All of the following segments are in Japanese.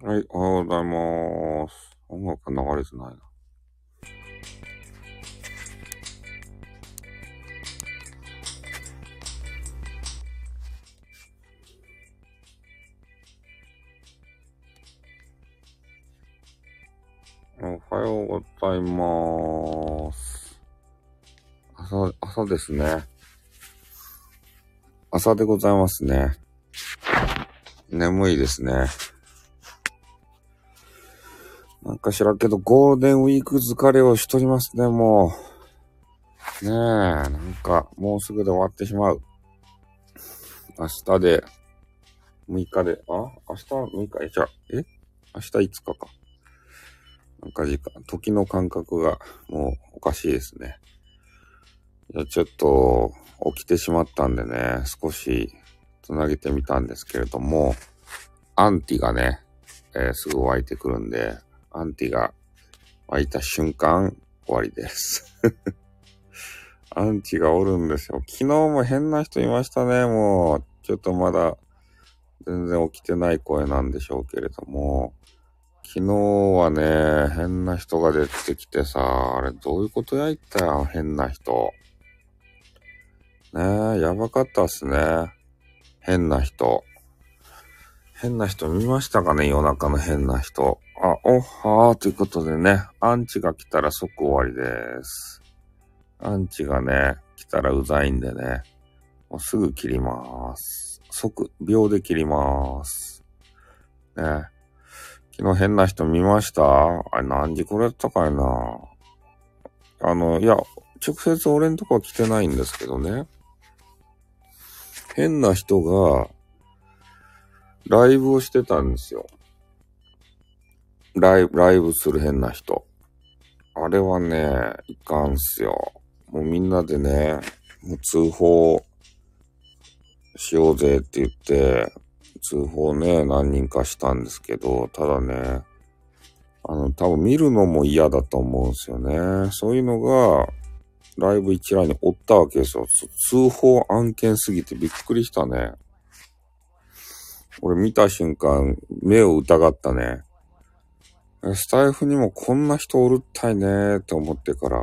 はい、おはようございます。音楽流れてないな。おはようございます。朝、朝ですね。朝でございますね。眠いですね。か知らけど、ゴールデンウィーク疲れをしとりますね、もう。ねえ、なんか、もうすぐで終わってしまう。明日で、6日で、あ？明日6日？え、じゃあ、え？明日5日か。なんか時間、時の感覚がもうおかしいですね。じゃあちょっと、起きてしまったんでね、少し繋げてみたんですけれども、アンティがね、えーすぐ湧いてくるんで、アンティが湧いた瞬間、終わりです。アンチがおるんですよ。昨日も変な人いましたね、もう。ちょっとまだ、全然起きてない声なんでしょうけれども。昨日はね、変な人が出てきてさ、あれどういうことや言ったよ、変な人。ねえ、やばかったっすね。変な人。変な人見ましたかね夜中の変な人。あ、おはーということでね、アンチが来たら即終わりです。アンチがね、来たらうざいんでね、もうすぐ切りまーす。即、秒で切りまーす。ね。昨日変な人見ました？あれ何時これやったかいな？あの、いや、直接俺んとこは来てないんですけどね。変な人が、ライブをしてたんですよ。ライブ、ライブする変な人。あれはね、いかんすよ。もうみんなでね、もう通報しようぜって言って、通報ね、何人かしたんですけど、ただね、あの、多分見るのも嫌だと思うんですよね。そういうのが、ライブ一覧におったわけですよ。通報案件すぎてびっくりしたね。俺見た瞬間、目を疑ったね。スタイフにもこんな人おるったいねーって思ってから。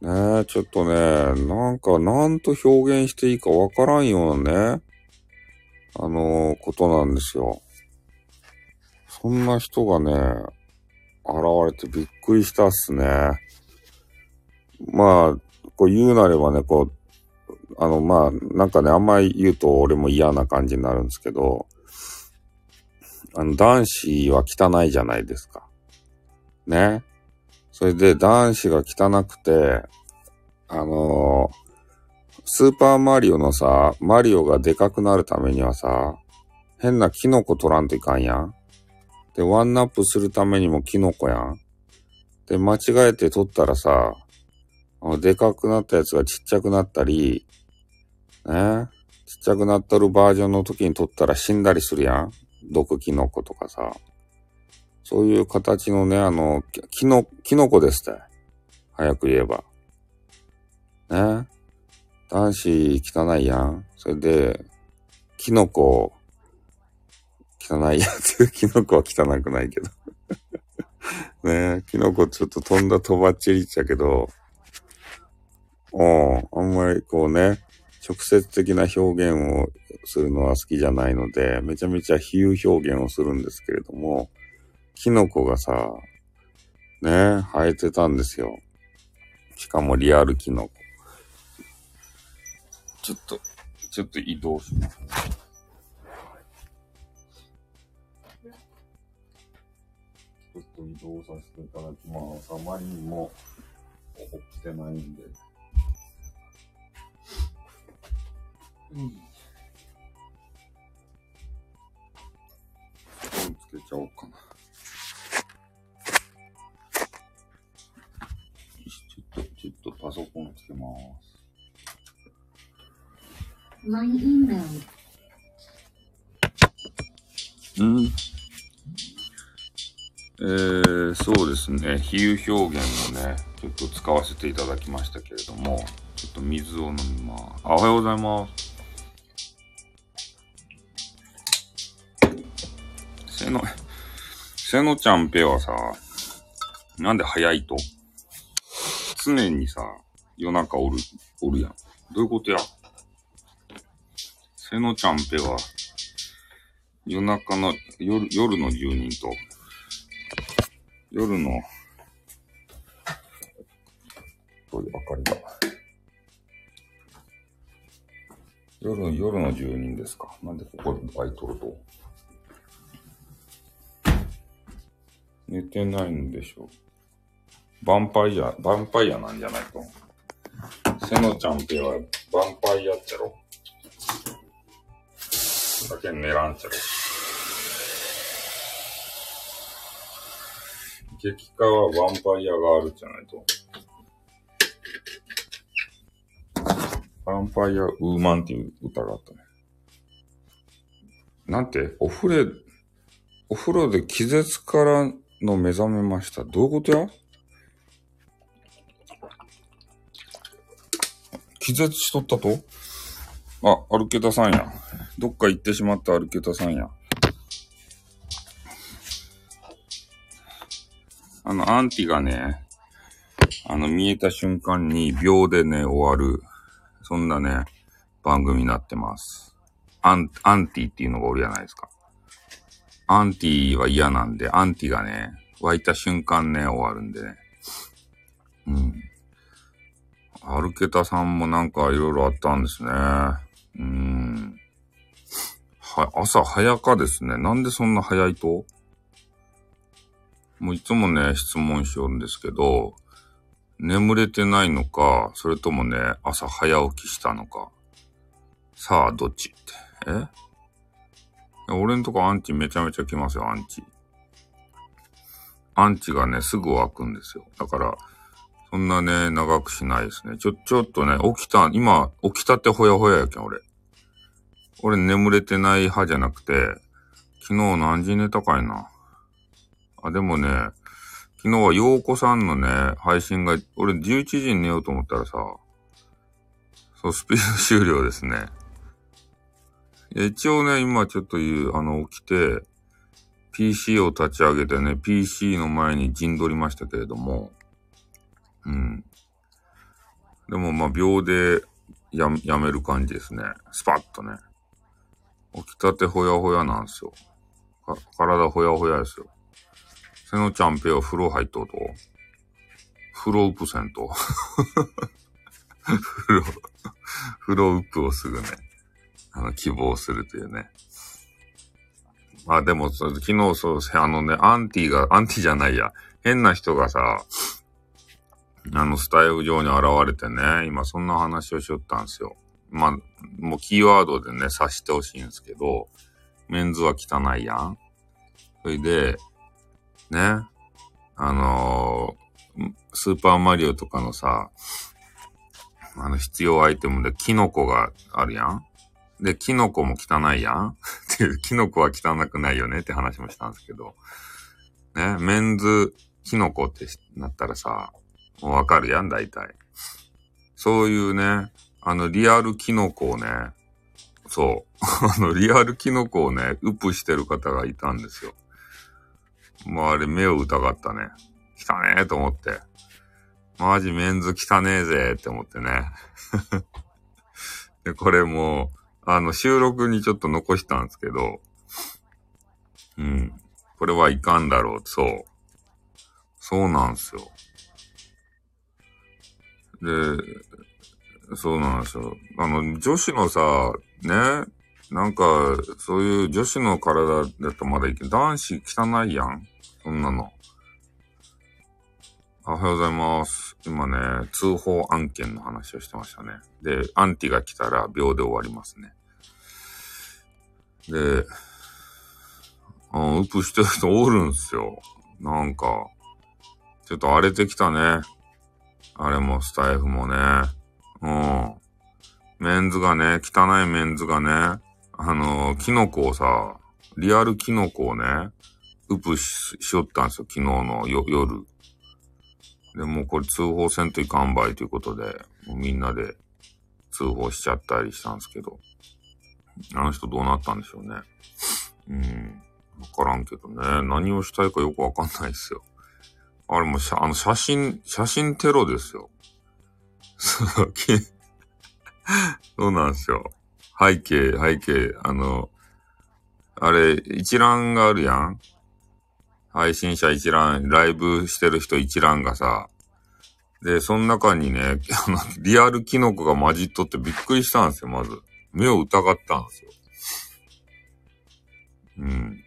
ねえ、ちょっとね、なんか、なんと表現していいかわからんようなね、あのーことなんですよ。そんな人がね、現れてびっくりしたっすね。まあ、こう言うなればね、こう、あの、まあ、なんかね、あんまり言うと俺も嫌な感じになるんですけど、あの、男子は汚いじゃないですか。ね。それで男子が汚くて、あのースーパーマリオのさ、マリオがでかくなるためにはさ、変なキノコ取らんといかんやん。で、ワンナップするためにもキノコやん。で、間違えて取ったらさ、あのでかくなったやつがちっちゃくなったり、ねちっちゃくなっとるバージョンの時に取ったら死んだりするやん。毒キノコとかさ。そういう形のね、あの、キノ、キノコですって。早く言えば。ね男子汚いやん。それで、キノコ、汚いやつ。キノコは汚くないけど。ねキノコちょっと飛んだとばっちりっちゃけど、うん、あんまりこうね、直接的な表現をするのは好きじゃないので、めちゃめちゃ比喩表現をするんですけれども、キノコがさ、ね、生えてたんですよ。しかもリアルキノコ。ちょっと、ちょっと移動します。ちょっと移動させていただきます。あまりにも起きてないんで。うん。つけちゃおうかな。よしちょっと、ちょっとパソコンつけます。Line. うん。えー、そうですね。比喩表現をね、ちょっと使わせていただきましたけれども、ちょっと水を飲みます。あおはようございます。せの、せのちゃんペはさ、なんで早いと？常にさ、夜中おる、おるやん。どういうことや？せのちゃんぺは、夜中の、夜、夜の住人と、夜の、どういう明かりが。夜、夜の住人ですか？なんでここでバイトると？寝てないんでしょう。ヴァンパイア、ヴァンパイアなんじゃないと。せのちゃんぺはヴァンパイアっちゃろ。だけ寝らんちゃろ。激化はヴァンパイアがあるじゃないと。ヴァンパイアウーマンっていう歌があったね。なんてお風呂、お風呂で気絶からの目覚めました。どういうことや？気絶しとったと？あ、アルケタさんや。どっか行ってしまったアルケタさんや。あの、アンティがね、あの、見えた瞬間に秒でね、終わる。そんなね、番組になってます。アン、アンティっていうのがおるじゃないですか。アンティは嫌なんで、アンティがね、湧いた瞬間ね、終わるんでね。うん。アルケタさんもなんかいろいろあったんですね。うん。は、朝早かですね。なんでそんな早いと？もういつもね、質問しようんですけど、眠れてないのか、それともね、朝早起きしたのか。さあ、どっちって。え？俺んとこアンチめちゃめちゃ来ますよ、アンチ。アンチがね、すぐ湧くんですよ。だから、そんなね、長くしないですね。ちょ、ちょっとね、起きた、今、起きたてほやほややけん、俺。俺眠れてない派じゃなくて、昨日何時寝たかいな。あ、でもね、昨日は陽子さんのね、配信が、俺11時に寝ようと思ったらさ、そう、スピード終了ですね。一応ね、今ちょっと言う、あの、起きて、PC を立ち上げてね、PC の前に陣取りましたけれども、うん。でもま秒でややめる感じですね。スパッとね。起きたてほやほやなんですよ。体ほやほやですよ。せのちゃんぺは風呂入っとうと。風呂ウプせんと。風呂、風呂ウップをすぐね、あの、希望するというね。まあでも、昨日そう、あのね、アンティが、アンティじゃないや。変な人がさ、あの、スタイル上に現れてね、今そんな話をしよったんですよ。まあ、もうキーワードでね、察してほしいんですけど、メンズは汚いやん。それで、ね、あのー、スーパーマリオとかのさ、あの必要アイテムでキノコがあるやん。で、キノコも汚いやん？っていう、キノコは汚くないよね？って話もしたんですけど。ね、メンズキノコってなったらさ、もうわかるやん、大体。そういうね、あの、リアルキノコをね、そう、あの、リアルキノコをね、ウプしてる方がいたんですよ。もうあれ、目を疑ったね。汚ねえと思って。マジメンズ汚ねえぜって思ってね。で、これもう、あの、収録にちょっと残したんですけど、うん。これはいかんだろう。そう。そうなんですよ。で、そうなんですよ。あの、女子のさ、ね、なんか、そういう女子の体だとまだいけ男子汚いやん。そんなの。おはようございます。今ね、通報案件の話をしてましたね。で、アンティが来たら秒で終わりますね。で、うん、ウプしてる人おるんすよ。なんか、ちょっと荒れてきたね。あれもスタイフもね。うん。メンズがね、汚いメンズがね、あの、キノコをさ、リアルキノコをね、ウプししよったんですよ、昨日の夜。で、もこれ通報せんといかんばいということで、もうみんなで通報しちゃったりしたんですけど、あの人どうなったんでしょうね。うん。わからんけどね。何をしたいかよくわかんないですよ。あれもしゃ、あの、写真、写真テロですよ。そう、そうなんですよ。背景、背景、あの、あれ、一覧があるやん配信者一覧、ライブしてる人一覧がさ、で、その中にね、あの、リアルキノコが混じっとってびっくりしたんですよ、まず。目を疑ったんですよ。うん。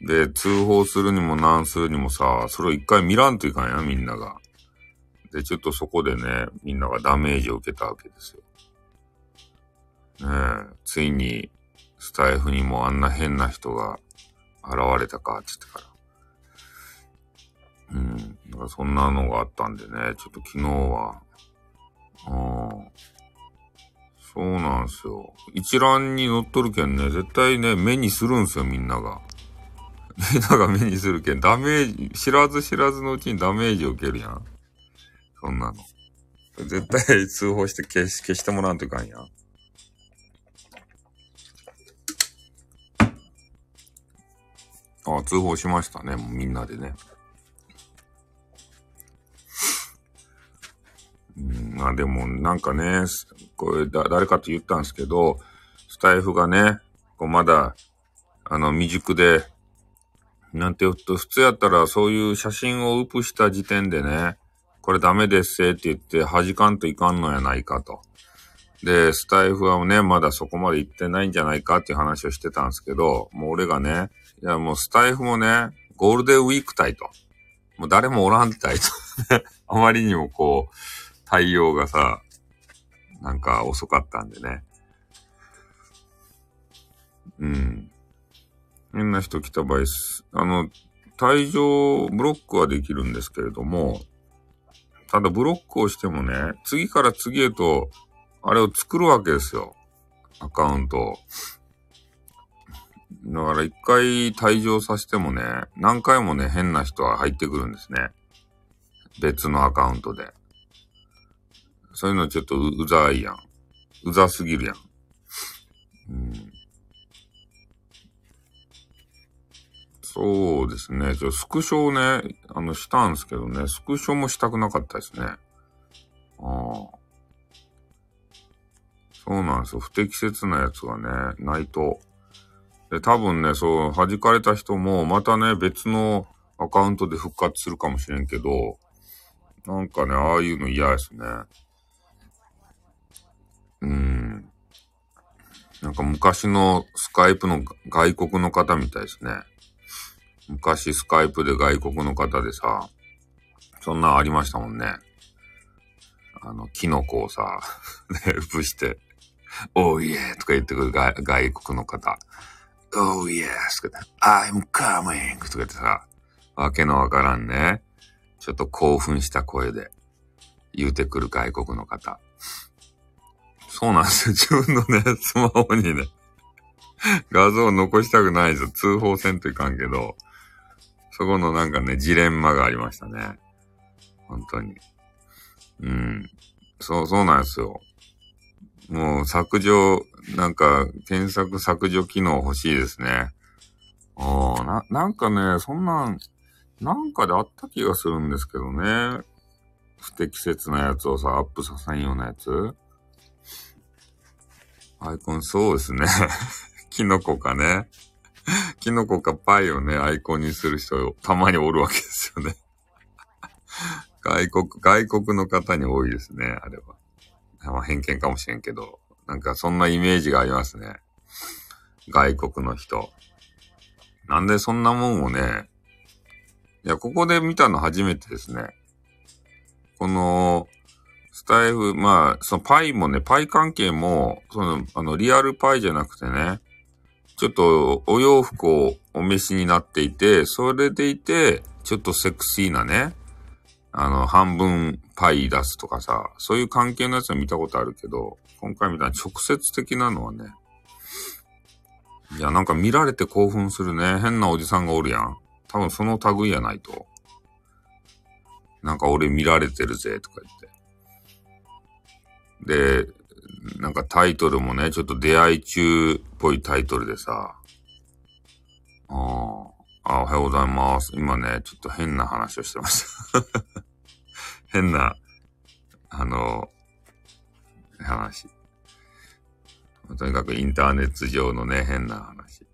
で、通報するにも何するにもさ、それを一回見らんといかんや、みんなが。で、ちょっとそこでね、みんながダメージを受けたわけですよ。ねえ、ついに、スタイフにもあんな変な人が現れたか、つってから。うん。だからそんなのがあったんでね、ちょっと昨日は、ああ、そうなんですよ。一覧に載っとるけんね、絶対ね、目にするんすよ、みんなが。みんなが目にするけん、ダメージ、知らず知らずのうちにダメージを受けるやん。そんなの。絶対通報して消し、消してもらわんといかんやん。あ、通報しましたね、もうみんなでね。までも、なんかね、これだ、誰かと言ったんですけど、スタイフがね、こうまだ、あの、未熟で、なんて言うと、普通やったらそういう写真をウプした時点でね、これダメですせって言って弾かんといかんのやないかと。で、スタイフはね、まだそこまで行ってないんじゃないかっていう話をしてたんですけど、もう俺がね、いやもうスタイフもね、ゴールデンウィーク帯と。もう誰もおらんたいと。あまりにもこう、対応がさ、なんか遅かったんでね。うん。変な人来た場合、あの、退場ブロックはできるんですけれども、ただブロックをしてもね、次から次へと、あれを作るわけですよ。アカウントをだから一回退場させてもね、何回もね、変な人は入ってくるんですね。別のアカウントで。そういうのちょっとうざいやん。うざすぎるやん。うん、そうですね。ちょスクショをね、あの、したんですけどね、スクショもしたくなかったですね。ああ。そうなんですよ。不適切なやつがね、ないと。で、多分ね、そう、弾かれた人も、またね、別のアカウントで復活するかもしれんけど、なんかね、ああいうの嫌ですね。うん。なんか昔のスカイプの外国の方みたいですね。昔スカイプで外国の方でさ、そんなんありましたもんね。あの、キノコをさ、ね、うぷして、おーイエーとか言ってくる外国の方。おーイエーとか言って、I'm coming! とか言ってさ、わけのわからんね。ちょっと興奮した声で言うてくる外国の方。そうなんですよ。自分のね、スマホにね、画像を残したくないぞ。通報せんといかんけど、そこのなんかね、ジレンマがありましたね。本当に。うん。そう、そうなんですよ。もう削除、なんか、検索削除機能欲しいですね。ああ、な、なんかね、そんなん、なんかであった気がするんですけどね。不適切なやつをさ、アップさせんようなやつ。アイコン、そうですね。キノコかね。キノコかパイをね、アイコンにする人、たまにおるわけですよね。外国、外国の方に多いですね、あれは。まあ、偏見かもしれんけど、なんかそんなイメージがありますね。外国の人。なんでそんなもんをね、いや、ここで見たの初めてですね。この、スタイフ、まあ、そのパイもね、パイ関係も、その、あの、リアルパイじゃなくてね、ちょっとお洋服をお召しになっていて、それでいて、ちょっとセクシーなね、あの、半分パイ出すとかさ、そういう関係のやつは見たことあるけど、今回みたいな直接的なのはね、いや、なんか見られて興奮するね、変なおじさんがおるやん。多分その類やないと。なんか俺見られてるぜ、とか言って。で、なんかタイトルもね、ちょっと出会い中っぽいタイトルでさ、ああ、おはようございます。今ね、ちょっと変な話をしてました。変な、あの、話。とにかくインターネット上のね、変な話。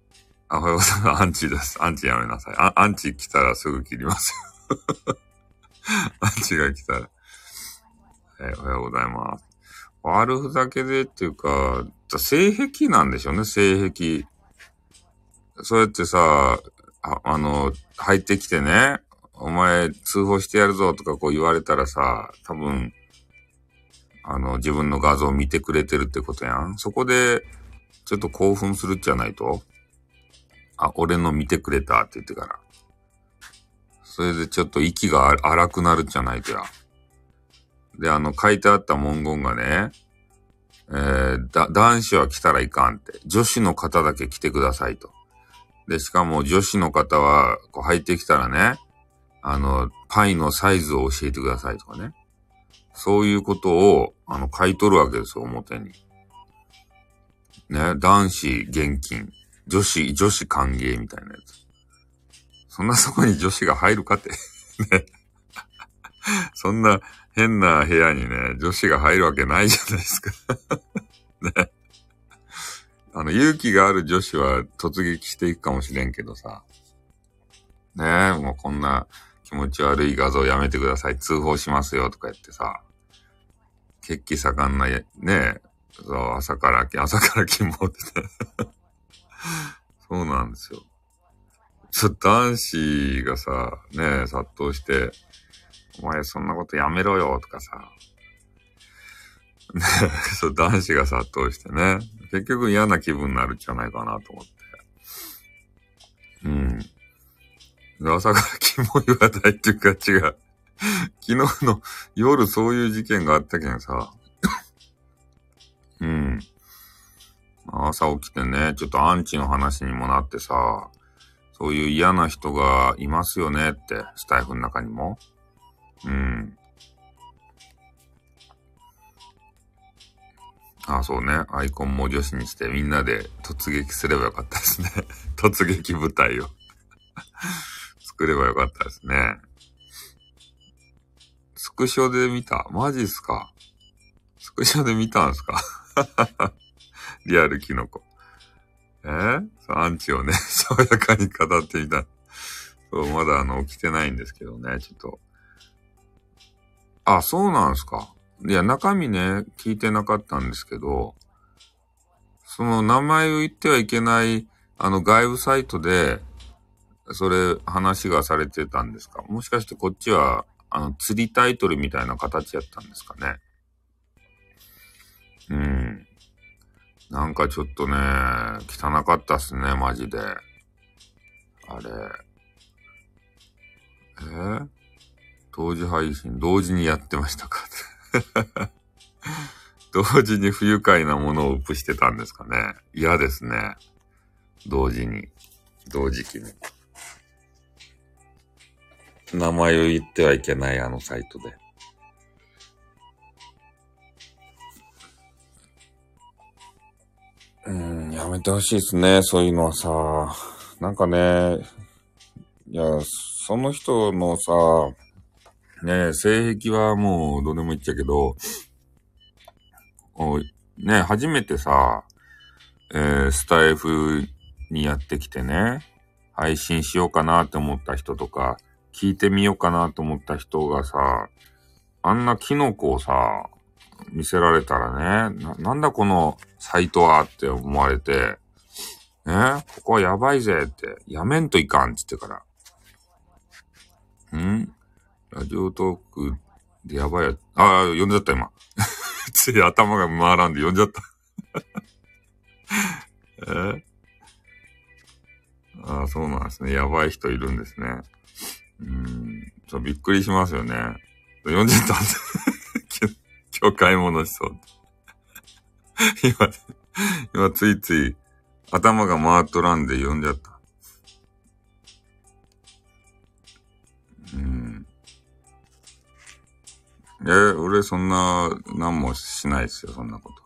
あ、おはようございます。アンチです。アンチやめなさい。あアンチ来たらすぐ切りますよ。アンチが来たら。えーおはようございます。悪ふざけでっていうか、性癖なんでしょうね、性癖。そうやってさ、ああの、入ってきてね、お前通報してやるぞとかこう言われたらさ、多分、あの、自分の画像を見てくれてるってことやん。そこで、ちょっと興奮するじゃないと。あ、俺の見てくれたって言ってから。それでちょっと息が荒くなるじゃないとや。で、あの、書いてあった文言がね、えーだ、男子は来たらいかんって。女子の方だけ来てくださいと。で、しかも女子の方は、こう入ってきたらね、あの、パイのサイズを教えてくださいとかね。そういうことを、あの、書いとるわけですよ、表に。ね、男子現金、女子、女子歓迎みたいなやつ。そんなそこに女子が入るかって。ね。そんな変な部屋にね、女子が入るわけないじゃないですか。ね。あの、勇気がある女子は突撃していくかもしれんけどさ。ねえ、もうこんな気持ち悪い画像やめてください。通報しますよとか言ってさ。血気盛んな、ねえ、そう、朝から、朝から金持ってて。そうなんですよ。ちょっと男子がさ、ねえ、殺到して、お前そんなことやめろよとかさ。ね、そう、男子が殺到してね。結局嫌な気分になるんじゃないかなと思って。うん。朝からキモい話題っていうか違う。昨日の夜そういう事件があったけんさ。うん。朝起きてね、ちょっとアンチの話にもなってさ、そういう嫌な人がいますよねって、スタイフの中にも。うん。あ、そうね。アイコンも女子にしてみんなで突撃すればよかったですね。突撃部隊を 作ればよかったですね。スクショで見た？マジっすか？スクショで見たんすか？リアルキノコ。え？ー、アンチをね、爽やかに語ってみた。そう、まだあの、起きてないんですけどね、ちょっと。あ、そうなんすか。いや、中身ね、聞いてなかったんですけど、その名前を言ってはいけない、あの、外部サイトで、それ、話がされてたんですかもしかしてこっちは、あの、釣りタイトルみたいな形やったんですかねうん。なんかちょっとね、汚かったっすね、マジで。あれ。えー同時配信、同時にやってましたか？同時に不愉快なものをウップしてたんですかね？嫌ですね。同時に。同時期に。名前を言ってはいけないあのサイトで。うん、やめてほしいですね、そういうのはさ。なんかね、いや、その人のさ、ね性癖はもうどうでもいいっちゃけど、おね初めてさ、えースタイフにやってきてね、配信しようかなって思った人とか、聞いてみようかなと思った人がさ、あんなキノコをさ、見せられたらね、ななんだこのサイトはって思われて、ね、ここはやばいぜって、やめんといかんって言ってから。ん？ラジオトークでやばいや、ああ、呼んじゃった今。つい頭が回らんで呼んじゃった。え？ああ、そうなんですね。やばい人いるんですね。うん。ちょ、びっくりしますよね。呼んじゃったんで。今日買い物しそう。今、今ついつい頭が回っとらんで呼んじゃった。え、俺そんな、何もしないですよ、そんなこと。